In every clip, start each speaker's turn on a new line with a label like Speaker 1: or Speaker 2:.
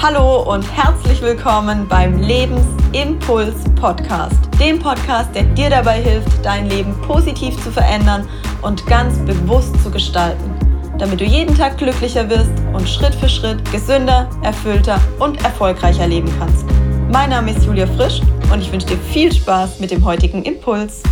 Speaker 1: Hallo und herzlich willkommen beim Lebensimpuls Podcast, dem Podcast, der dir dabei hilft, dein Leben positiv zu verändern und ganz bewusst zu gestalten, damit du jeden Tag glücklicher wirst und Schritt für Schritt gesünder, erfüllter und erfolgreicher leben kannst. Mein Name ist Julia Frisch und ich wünsche dir viel Spaß mit dem heutigen Impuls.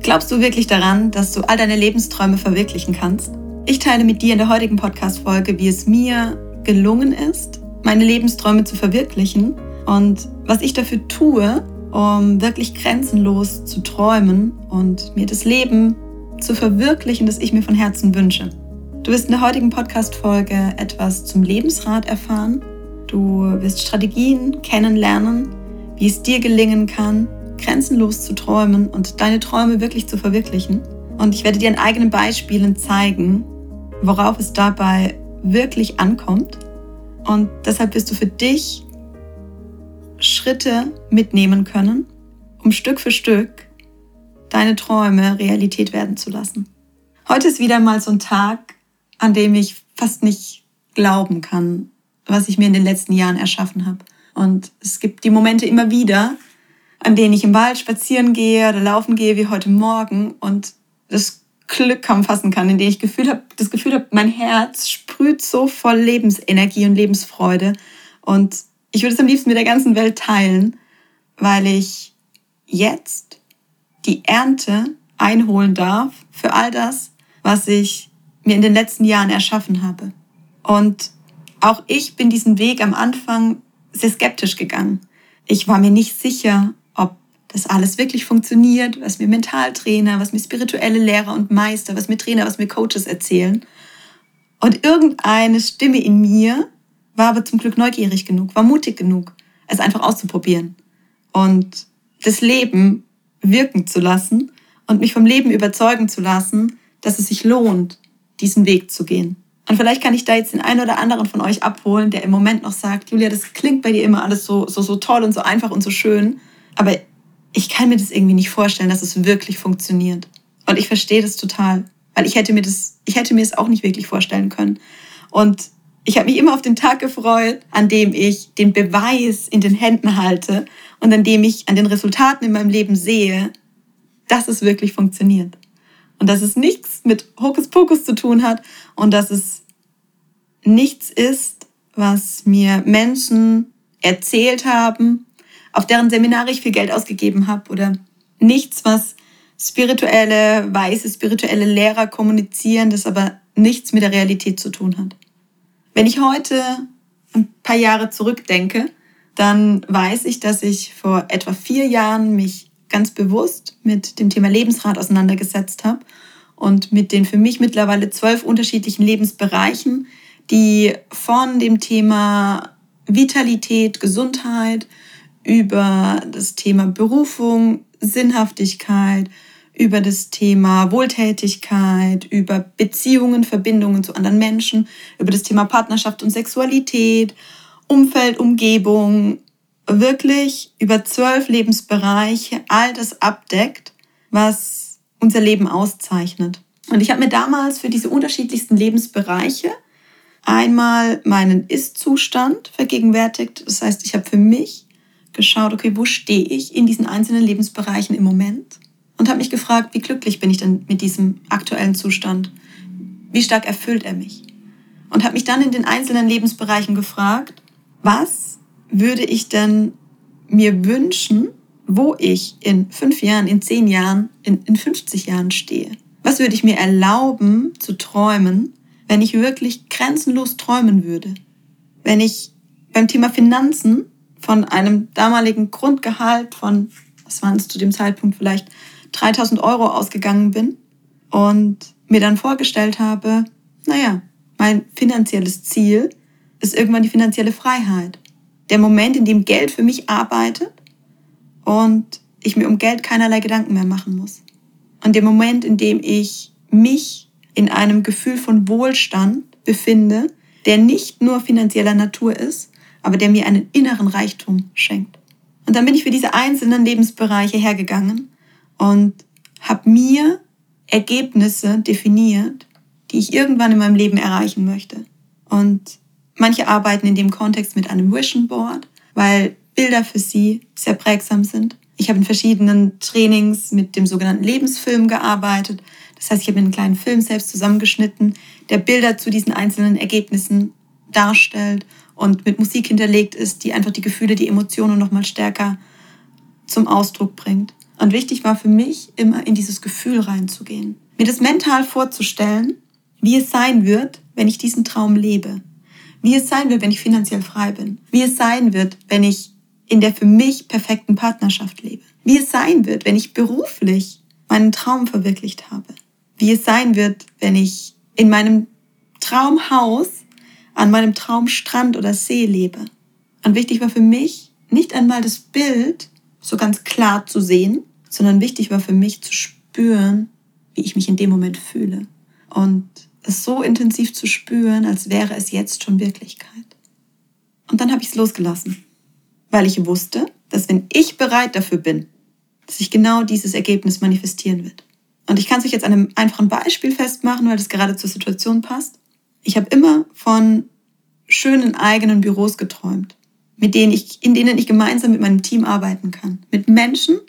Speaker 1: Glaubst du wirklich daran, dass du all deine Lebensträume verwirklichen kannst? Ich teile mit dir in der heutigen Podcast-Folge, wie es mir gelungen ist, meine Lebensträume zu verwirklichen und was ich dafür tue, um wirklich grenzenlos zu träumen und mir das Leben zu verwirklichen, das ich mir von Herzen wünsche. Du wirst in der heutigen Podcast-Folge etwas zum Lebensrat erfahren. Du wirst Strategien kennenlernen, wie es dir gelingen kann, grenzenlos zu träumen und deine Träume wirklich zu verwirklichen. Und ich werde dir an eigenen Beispielen zeigen, worauf es dabei wirklich ankommt. Und deshalb wirst du für dich Schritte mitnehmen können, um Stück für Stück deine Träume Realität werden zu lassen. Heute ist wieder mal so ein Tag, an dem ich fast nicht glauben kann, was ich mir in den letzten Jahren erschaffen habe. Und es gibt die Momente immer wieder, an denen ich im Wald spazieren gehe oder laufen gehe, wie heute Morgen, und das Glück kaum fassen kann, in dem ich Gefühl hab, das Gefühl habe, mein Herz sprüht so voll Lebensenergie und Lebensfreude. Und ich würde es am liebsten mit der ganzen Welt teilen, weil ich jetzt die Ernte einholen darf für all das, was ich mir in den letzten Jahren erschaffen habe. Und auch ich bin diesen Weg am Anfang sehr skeptisch gegangen. Ich war mir nicht sicher, dass alles wirklich funktioniert, was mir Mentaltrainer, was mir spirituelle Lehrer und Meister, was mir Trainer, was mir Coaches erzählen. Und irgendeine Stimme in mir war aber zum Glück neugierig genug, war mutig genug, es einfach auszuprobieren und das Leben wirken zu lassen und mich vom Leben überzeugen zu lassen, dass es sich lohnt, diesen Weg zu gehen. Und vielleicht kann ich da jetzt den einen oder anderen von euch abholen, der im Moment noch sagt, Julia, das klingt bei dir immer alles so, so, so toll und so einfach und so schön. Aber ich kann mir das irgendwie nicht vorstellen, dass es wirklich funktioniert. Und ich verstehe das total, weil ich hätte mir das, ich hätte mir es auch nicht wirklich vorstellen können. Und ich habe mich immer auf den Tag gefreut, an dem ich den Beweis in den Händen halte und an dem ich an den Resultaten in meinem Leben sehe, dass es wirklich funktioniert. Und dass es nichts mit Hokuspokus zu tun hat und dass es nichts ist, was mir Menschen erzählt haben auf deren Seminare ich viel Geld ausgegeben habe oder nichts, was spirituelle, weiße, spirituelle Lehrer kommunizieren, das aber nichts mit der Realität zu tun hat. Wenn ich heute ein paar Jahre zurückdenke, dann weiß ich, dass ich vor etwa vier Jahren mich ganz bewusst mit dem Thema Lebensrat auseinandergesetzt habe und mit den für mich mittlerweile zwölf unterschiedlichen Lebensbereichen, die von dem Thema Vitalität, Gesundheit, über das Thema Berufung, Sinnhaftigkeit, über das Thema Wohltätigkeit, über Beziehungen, Verbindungen zu anderen Menschen, über das Thema Partnerschaft und Sexualität, Umfeld, Umgebung, wirklich über zwölf Lebensbereiche all das abdeckt, was unser Leben auszeichnet. Und ich habe mir damals für diese unterschiedlichsten Lebensbereiche einmal meinen Ist-Zustand vergegenwärtigt. Das heißt, ich habe für mich geschaut, okay, wo stehe ich in diesen einzelnen Lebensbereichen im Moment? Und habe mich gefragt, wie glücklich bin ich denn mit diesem aktuellen Zustand? Wie stark erfüllt er mich? Und habe mich dann in den einzelnen Lebensbereichen gefragt, was würde ich denn mir wünschen, wo ich in fünf Jahren, in zehn Jahren, in, in 50 Jahren stehe? Was würde ich mir erlauben zu träumen, wenn ich wirklich grenzenlos träumen würde? Wenn ich beim Thema Finanzen von einem damaligen Grundgehalt von, was waren es zu dem Zeitpunkt, vielleicht 3000 Euro ausgegangen bin und mir dann vorgestellt habe, naja, mein finanzielles Ziel ist irgendwann die finanzielle Freiheit. Der Moment, in dem Geld für mich arbeitet und ich mir um Geld keinerlei Gedanken mehr machen muss. Und der Moment, in dem ich mich in einem Gefühl von Wohlstand befinde, der nicht nur finanzieller Natur ist, aber der mir einen inneren Reichtum schenkt. Und dann bin ich für diese einzelnen Lebensbereiche hergegangen und habe mir Ergebnisse definiert, die ich irgendwann in meinem Leben erreichen möchte. Und Manche arbeiten in dem Kontext mit einem Vision Board, weil Bilder für sie sehr prägsam sind. Ich habe in verschiedenen Trainings mit dem sogenannten Lebensfilm gearbeitet. Das heißt, ich habe einen kleinen Film selbst zusammengeschnitten, der Bilder zu diesen einzelnen Ergebnissen darstellt und mit Musik hinterlegt ist, die einfach die Gefühle, die Emotionen noch mal stärker zum Ausdruck bringt. Und wichtig war für mich immer in dieses Gefühl reinzugehen, mir das mental vorzustellen, wie es sein wird, wenn ich diesen Traum lebe, wie es sein wird, wenn ich finanziell frei bin, wie es sein wird, wenn ich in der für mich perfekten Partnerschaft lebe, wie es sein wird, wenn ich beruflich meinen Traum verwirklicht habe, wie es sein wird, wenn ich in meinem Traumhaus an meinem Traumstrand oder See lebe. Und wichtig war für mich nicht einmal das Bild so ganz klar zu sehen, sondern wichtig war für mich zu spüren, wie ich mich in dem Moment fühle. Und es so intensiv zu spüren, als wäre es jetzt schon Wirklichkeit. Und dann habe ich es losgelassen, weil ich wusste, dass wenn ich bereit dafür bin, dass sich genau dieses Ergebnis manifestieren wird. Und ich kann es euch jetzt an einem einfachen Beispiel festmachen, weil das gerade zur Situation passt. Ich habe immer von schönen eigenen Büros geträumt, mit denen ich, in denen ich gemeinsam mit meinem Team arbeiten kann. Mit Menschen,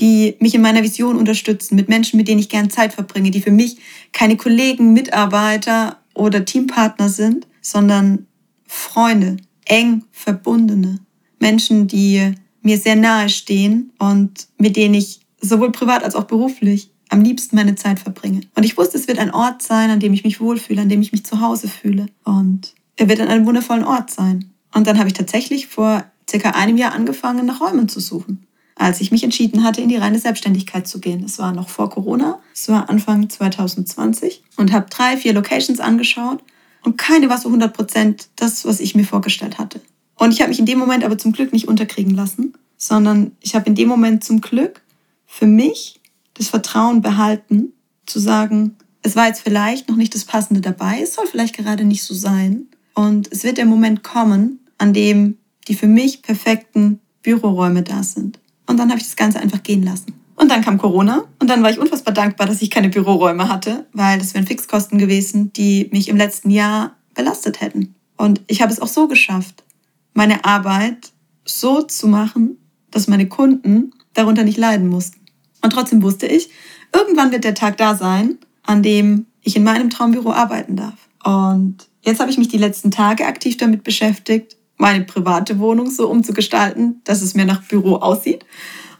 Speaker 1: die mich in meiner Vision unterstützen, mit Menschen, mit denen ich gern Zeit verbringe, die für mich keine Kollegen, Mitarbeiter oder Teampartner sind, sondern Freunde, eng verbundene Menschen, die mir sehr nahe stehen und mit denen ich sowohl privat als auch beruflich am liebsten meine Zeit verbringe. Und ich wusste, es wird ein Ort sein, an dem ich mich wohlfühle, an dem ich mich zu Hause fühle. Und er wird an einem wundervollen Ort sein. Und dann habe ich tatsächlich vor circa einem Jahr angefangen, nach Räumen zu suchen. Als ich mich entschieden hatte, in die reine Selbstständigkeit zu gehen. Es war noch vor Corona, es war Anfang 2020 und habe drei, vier Locations angeschaut und keine war so 100 Prozent das, was ich mir vorgestellt hatte. Und ich habe mich in dem Moment aber zum Glück nicht unterkriegen lassen, sondern ich habe in dem Moment zum Glück für mich das Vertrauen behalten, zu sagen, es war jetzt vielleicht noch nicht das Passende dabei, es soll vielleicht gerade nicht so sein. Und es wird der Moment kommen, an dem die für mich perfekten Büroräume da sind. Und dann habe ich das Ganze einfach gehen lassen. Und dann kam Corona und dann war ich unfassbar dankbar, dass ich keine Büroräume hatte, weil das wären Fixkosten gewesen, die mich im letzten Jahr belastet hätten. Und ich habe es auch so geschafft, meine Arbeit so zu machen, dass meine Kunden darunter nicht leiden mussten. Und trotzdem wusste ich, irgendwann wird der Tag da sein, an dem ich in meinem Traumbüro arbeiten darf. Und jetzt habe ich mich die letzten Tage aktiv damit beschäftigt, meine private Wohnung so umzugestalten, dass es mir nach Büro aussieht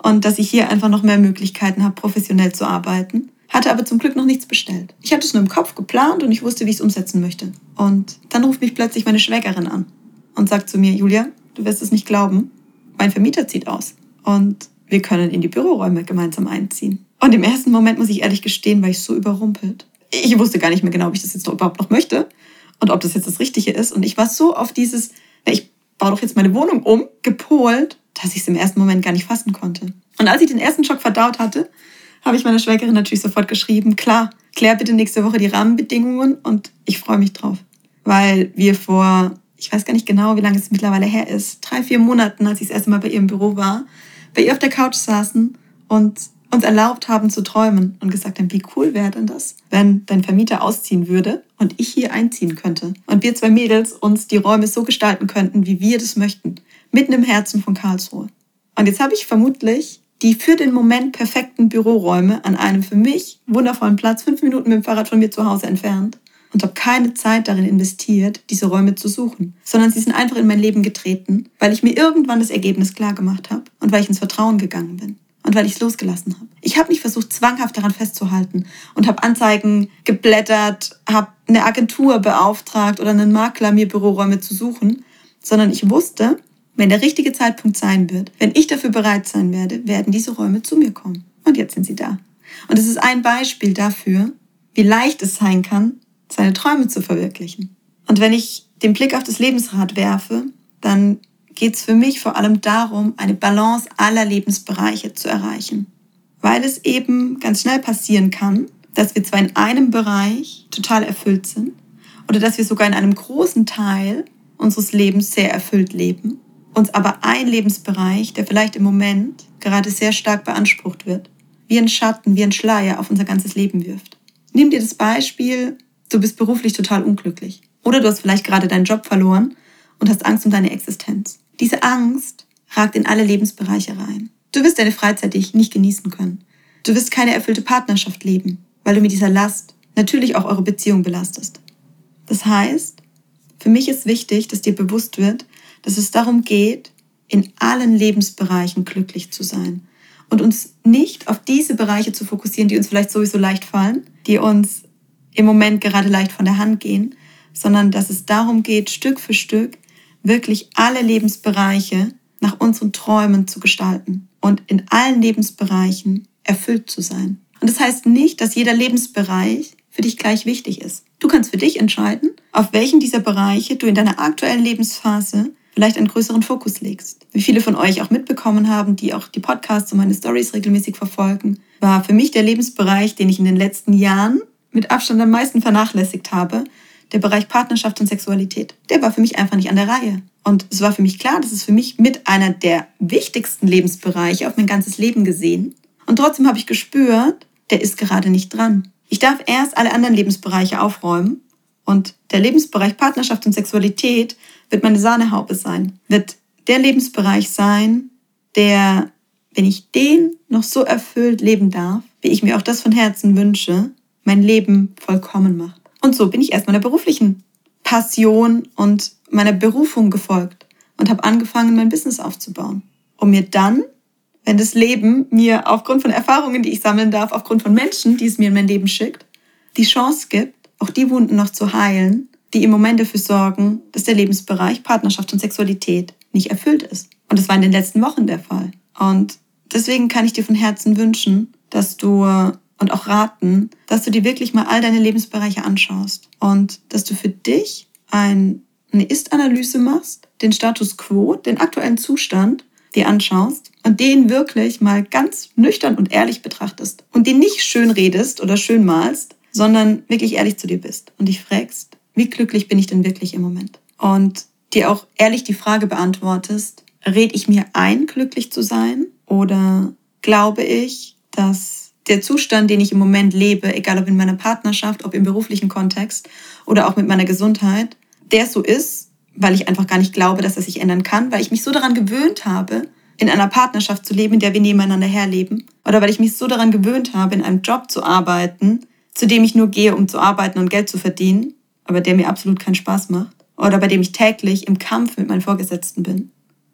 Speaker 1: und dass ich hier einfach noch mehr Möglichkeiten habe, professionell zu arbeiten. Hatte aber zum Glück noch nichts bestellt. Ich hatte es nur im Kopf geplant und ich wusste, wie ich es umsetzen möchte. Und dann ruft mich plötzlich meine Schwägerin an und sagt zu mir, Julia, du wirst es nicht glauben, mein Vermieter zieht aus. Und wir können in die Büroräume gemeinsam einziehen. Und im ersten Moment muss ich ehrlich gestehen, war ich so überrumpelt. Ich wusste gar nicht mehr genau, ob ich das jetzt überhaupt noch möchte und ob das jetzt das Richtige ist. Und ich war so auf dieses, ich baue doch jetzt meine Wohnung um, gepolt, dass ich es im ersten Moment gar nicht fassen konnte. Und als ich den ersten Schock verdaut hatte, habe ich meiner Schwägerin natürlich sofort geschrieben, klar, klär bitte nächste Woche die Rahmenbedingungen und ich freue mich drauf. Weil wir vor, ich weiß gar nicht genau, wie lange es mittlerweile her ist, drei, vier Monaten, als ich das erste Mal bei ihr im Büro war, bei ihr auf der Couch saßen und uns erlaubt haben zu träumen und gesagt haben, wie cool wäre denn das, wenn dein Vermieter ausziehen würde und ich hier einziehen könnte und wir zwei Mädels uns die Räume so gestalten könnten, wie wir das möchten, mitten im Herzen von Karlsruhe. Und jetzt habe ich vermutlich die für den Moment perfekten Büroräume an einem für mich wundervollen Platz, fünf Minuten mit dem Fahrrad von mir zu Hause entfernt und habe keine Zeit darin investiert, diese Räume zu suchen, sondern sie sind einfach in mein Leben getreten, weil ich mir irgendwann das Ergebnis klar gemacht habe und weil ich ins Vertrauen gegangen bin und weil ich es losgelassen habe. Ich habe nicht versucht, zwanghaft daran festzuhalten und habe Anzeigen geblättert, habe eine Agentur beauftragt oder einen Makler, mir Büroräume zu suchen, sondern ich wusste, wenn der richtige Zeitpunkt sein wird, wenn ich dafür bereit sein werde, werden diese Räume zu mir kommen. Und jetzt sind sie da. Und es ist ein Beispiel dafür, wie leicht es sein kann, seine Träume zu verwirklichen. Und wenn ich den Blick auf das Lebensrad werfe, dann geht es für mich vor allem darum, eine Balance aller Lebensbereiche zu erreichen. Weil es eben ganz schnell passieren kann, dass wir zwar in einem Bereich total erfüllt sind oder dass wir sogar in einem großen Teil unseres Lebens sehr erfüllt leben, uns aber ein Lebensbereich, der vielleicht im Moment gerade sehr stark beansprucht wird, wie ein Schatten, wie ein Schleier auf unser ganzes Leben wirft. Nimm dir das Beispiel, du bist beruflich total unglücklich. Oder du hast vielleicht gerade deinen Job verloren und hast Angst um deine Existenz. Diese Angst ragt in alle Lebensbereiche rein. Du wirst deine Freizeit nicht genießen können. Du wirst keine erfüllte Partnerschaft leben, weil du mit dieser Last natürlich auch eure Beziehung belastest. Das heißt, für mich ist wichtig, dass dir bewusst wird, dass es darum geht, in allen Lebensbereichen glücklich zu sein und uns nicht auf diese Bereiche zu fokussieren, die uns vielleicht sowieso leicht fallen, die uns im Moment gerade leicht von der Hand gehen, sondern dass es darum geht, Stück für Stück wirklich alle Lebensbereiche nach unseren Träumen zu gestalten und in allen Lebensbereichen erfüllt zu sein. Und das heißt nicht, dass jeder Lebensbereich für dich gleich wichtig ist. Du kannst für dich entscheiden, auf welchen dieser Bereiche du in deiner aktuellen Lebensphase vielleicht einen größeren Fokus legst. Wie viele von euch auch mitbekommen haben, die auch die Podcasts und meine Stories regelmäßig verfolgen, war für mich der Lebensbereich, den ich in den letzten Jahren mit Abstand am meisten vernachlässigt habe, der Bereich Partnerschaft und Sexualität. Der war für mich einfach nicht an der Reihe. Und es war für mich klar, dass es für mich mit einer der wichtigsten Lebensbereiche auf mein ganzes Leben gesehen. Und trotzdem habe ich gespürt, der ist gerade nicht dran. Ich darf erst alle anderen Lebensbereiche aufräumen. Und der Lebensbereich Partnerschaft und Sexualität wird meine Sahnehaube sein, wird der Lebensbereich sein, der, wenn ich den noch so erfüllt leben darf, wie ich mir auch das von Herzen wünsche, mein Leben vollkommen macht. Und so bin ich erst meiner beruflichen Passion und meiner Berufung gefolgt und habe angefangen, mein Business aufzubauen, um mir dann, wenn das Leben mir aufgrund von Erfahrungen, die ich sammeln darf, aufgrund von Menschen, die es mir in mein Leben schickt, die Chance gibt, auch die Wunden noch zu heilen, die im Moment dafür sorgen, dass der Lebensbereich Partnerschaft und Sexualität nicht erfüllt ist. Und das war in den letzten Wochen der Fall. Und deswegen kann ich dir von Herzen wünschen, dass du und auch raten, dass du dir wirklich mal all deine Lebensbereiche anschaust und dass du für dich ein, eine Ist-Analyse machst, den Status quo, den aktuellen Zustand dir anschaust und den wirklich mal ganz nüchtern und ehrlich betrachtest und den nicht schön redest oder schön malst, sondern wirklich ehrlich zu dir bist und dich fragst, wie glücklich bin ich denn wirklich im Moment? Und dir auch ehrlich die Frage beantwortest, red ich mir ein, glücklich zu sein oder glaube ich, dass der Zustand, den ich im Moment lebe, egal ob in meiner Partnerschaft, ob im beruflichen Kontext oder auch mit meiner Gesundheit, der so ist, weil ich einfach gar nicht glaube, dass er sich ändern kann, weil ich mich so daran gewöhnt habe, in einer Partnerschaft zu leben, in der wir nebeneinander herleben, oder weil ich mich so daran gewöhnt habe, in einem Job zu arbeiten, zu dem ich nur gehe, um zu arbeiten und Geld zu verdienen, aber der mir absolut keinen Spaß macht, oder bei dem ich täglich im Kampf mit meinen Vorgesetzten bin.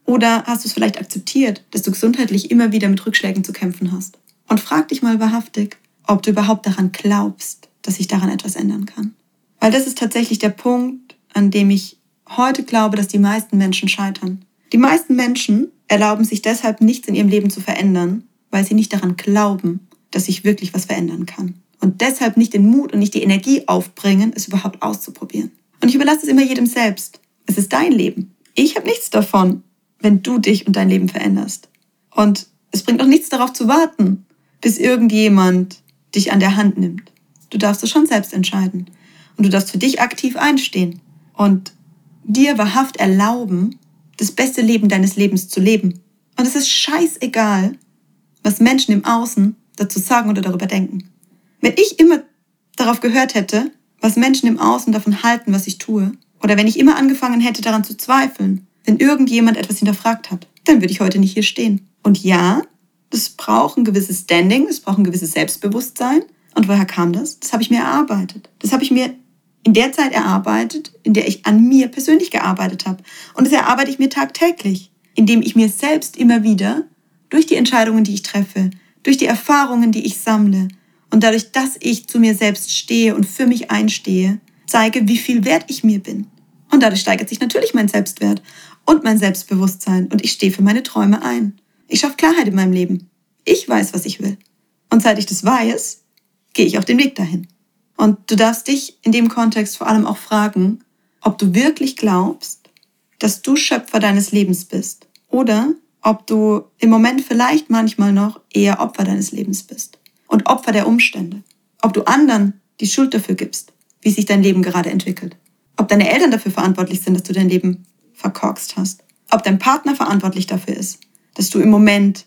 Speaker 1: Oder hast du es vielleicht akzeptiert, dass du gesundheitlich immer wieder mit Rückschlägen zu kämpfen hast? Und frag dich mal wahrhaftig, ob du überhaupt daran glaubst, dass sich daran etwas ändern kann. Weil das ist tatsächlich der Punkt, an dem ich heute glaube, dass die meisten Menschen scheitern. Die meisten Menschen erlauben sich deshalb nichts in ihrem Leben zu verändern, weil sie nicht daran glauben, dass sich wirklich was verändern kann. Und deshalb nicht den Mut und nicht die Energie aufbringen, es überhaupt auszuprobieren. Und ich überlasse es immer jedem selbst. Es ist dein Leben. Ich habe nichts davon, wenn du dich und dein Leben veränderst. Und es bringt auch nichts darauf zu warten, bis irgendjemand dich an der Hand nimmt. Du darfst es schon selbst entscheiden. Und du darfst für dich aktiv einstehen und dir wahrhaft erlauben, das beste Leben deines Lebens zu leben. Und es ist scheißegal, was Menschen im Außen dazu sagen oder darüber denken. Wenn ich immer darauf gehört hätte, was Menschen im Außen davon halten, was ich tue, oder wenn ich immer angefangen hätte daran zu zweifeln, wenn irgendjemand etwas hinterfragt hat, dann würde ich heute nicht hier stehen. Und ja, das braucht ein gewisses Standing, es braucht ein gewisses Selbstbewusstsein. Und woher kam das? Das habe ich mir erarbeitet. Das habe ich mir in der Zeit erarbeitet, in der ich an mir persönlich gearbeitet habe. Und das erarbeite ich mir tagtäglich, indem ich mir selbst immer wieder durch die Entscheidungen, die ich treffe, durch die Erfahrungen, die ich sammle und dadurch, dass ich zu mir selbst stehe und für mich einstehe, zeige, wie viel wert ich mir bin. Und dadurch steigert sich natürlich mein Selbstwert und mein Selbstbewusstsein und ich stehe für meine Träume ein. Ich schaffe Klarheit in meinem Leben. Ich weiß, was ich will. Und seit ich das weiß, gehe ich auf den Weg dahin. Und du darfst dich in dem Kontext vor allem auch fragen, ob du wirklich glaubst, dass du Schöpfer deines Lebens bist oder ob du im Moment vielleicht manchmal noch eher Opfer deines Lebens bist und Opfer der Umstände. Ob du anderen die Schuld dafür gibst, wie sich dein Leben gerade entwickelt. Ob deine Eltern dafür verantwortlich sind, dass du dein Leben verkorkst hast. Ob dein Partner verantwortlich dafür ist, dass du im Moment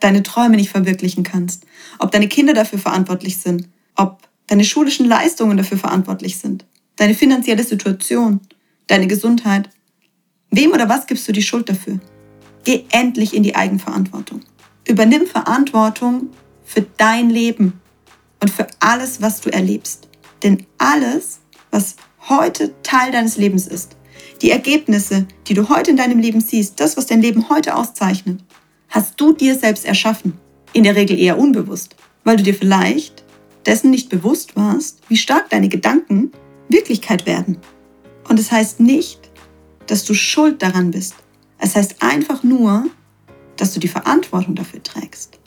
Speaker 1: deine Träume nicht verwirklichen kannst, ob deine Kinder dafür verantwortlich sind, ob deine schulischen Leistungen dafür verantwortlich sind, deine finanzielle Situation, deine Gesundheit. Wem oder was gibst du die Schuld dafür? Geh endlich in die Eigenverantwortung. Übernimm Verantwortung für dein Leben und für alles, was du erlebst. Denn alles, was heute Teil deines Lebens ist, die Ergebnisse, die du heute in deinem Leben siehst, das, was dein Leben heute auszeichnet, hast du dir selbst erschaffen. In der Regel eher unbewusst, weil du dir vielleicht dessen nicht bewusst warst, wie stark deine Gedanken Wirklichkeit werden. Und es das heißt nicht, dass du schuld daran bist. Es heißt einfach nur, dass du die Verantwortung dafür trägst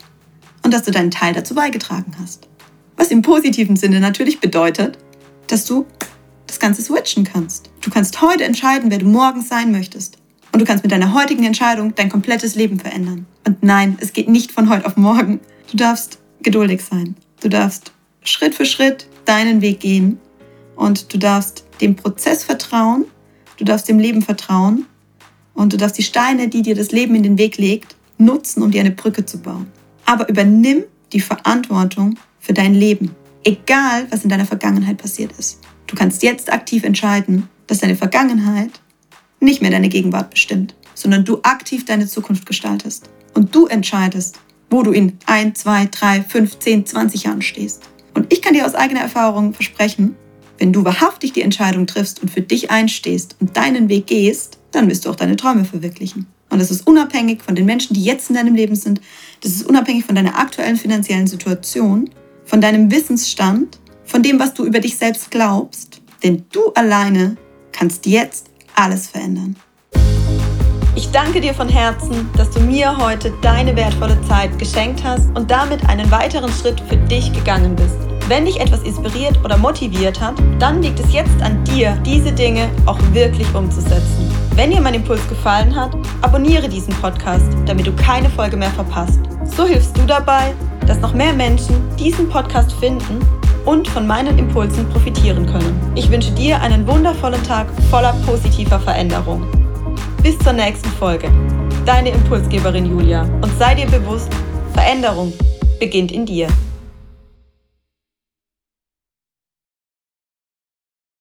Speaker 1: und dass du deinen Teil dazu beigetragen hast. Was im positiven Sinne natürlich bedeutet, dass du das Ganze switchen kannst. Du kannst heute entscheiden, wer du morgen sein möchtest. Und du kannst mit deiner heutigen Entscheidung dein komplettes Leben verändern. Und nein, es geht nicht von heute auf morgen. Du darfst geduldig sein. Du darfst Schritt für Schritt deinen Weg gehen. Und du darfst dem Prozess vertrauen. Du darfst dem Leben vertrauen. Und du darfst die Steine, die dir das Leben in den Weg legt, nutzen, um dir eine Brücke zu bauen. Aber übernimm die Verantwortung für dein Leben, egal was in deiner Vergangenheit passiert ist. Du kannst jetzt aktiv entscheiden, dass deine Vergangenheit nicht mehr deine Gegenwart bestimmt, sondern du aktiv deine Zukunft gestaltest. Und du entscheidest, wo du in 1, 2, 3, 5, 10, 20 Jahren stehst. Und ich kann dir aus eigener Erfahrung versprechen, wenn du wahrhaftig die Entscheidung triffst und für dich einstehst und deinen Weg gehst, dann wirst du auch deine Träume verwirklichen. Und das ist unabhängig von den Menschen, die jetzt in deinem Leben sind. Das ist unabhängig von deiner aktuellen finanziellen Situation, von deinem Wissensstand, von dem, was du über dich selbst glaubst. Denn du alleine kannst jetzt alles verändern. Ich danke dir von Herzen, dass du mir heute deine wertvolle Zeit geschenkt hast und damit einen weiteren Schritt für dich gegangen bist. Wenn dich etwas inspiriert oder motiviert hat, dann liegt es jetzt an dir, diese Dinge auch wirklich umzusetzen. Wenn dir mein Impuls gefallen hat, abonniere diesen Podcast, damit du keine Folge mehr verpasst. So hilfst du dabei, dass noch mehr Menschen diesen Podcast finden und von meinen Impulsen profitieren können. Ich wünsche dir einen wundervollen Tag voller positiver Veränderung. Bis zur nächsten Folge. Deine Impulsgeberin Julia. Und sei dir bewusst, Veränderung beginnt in dir.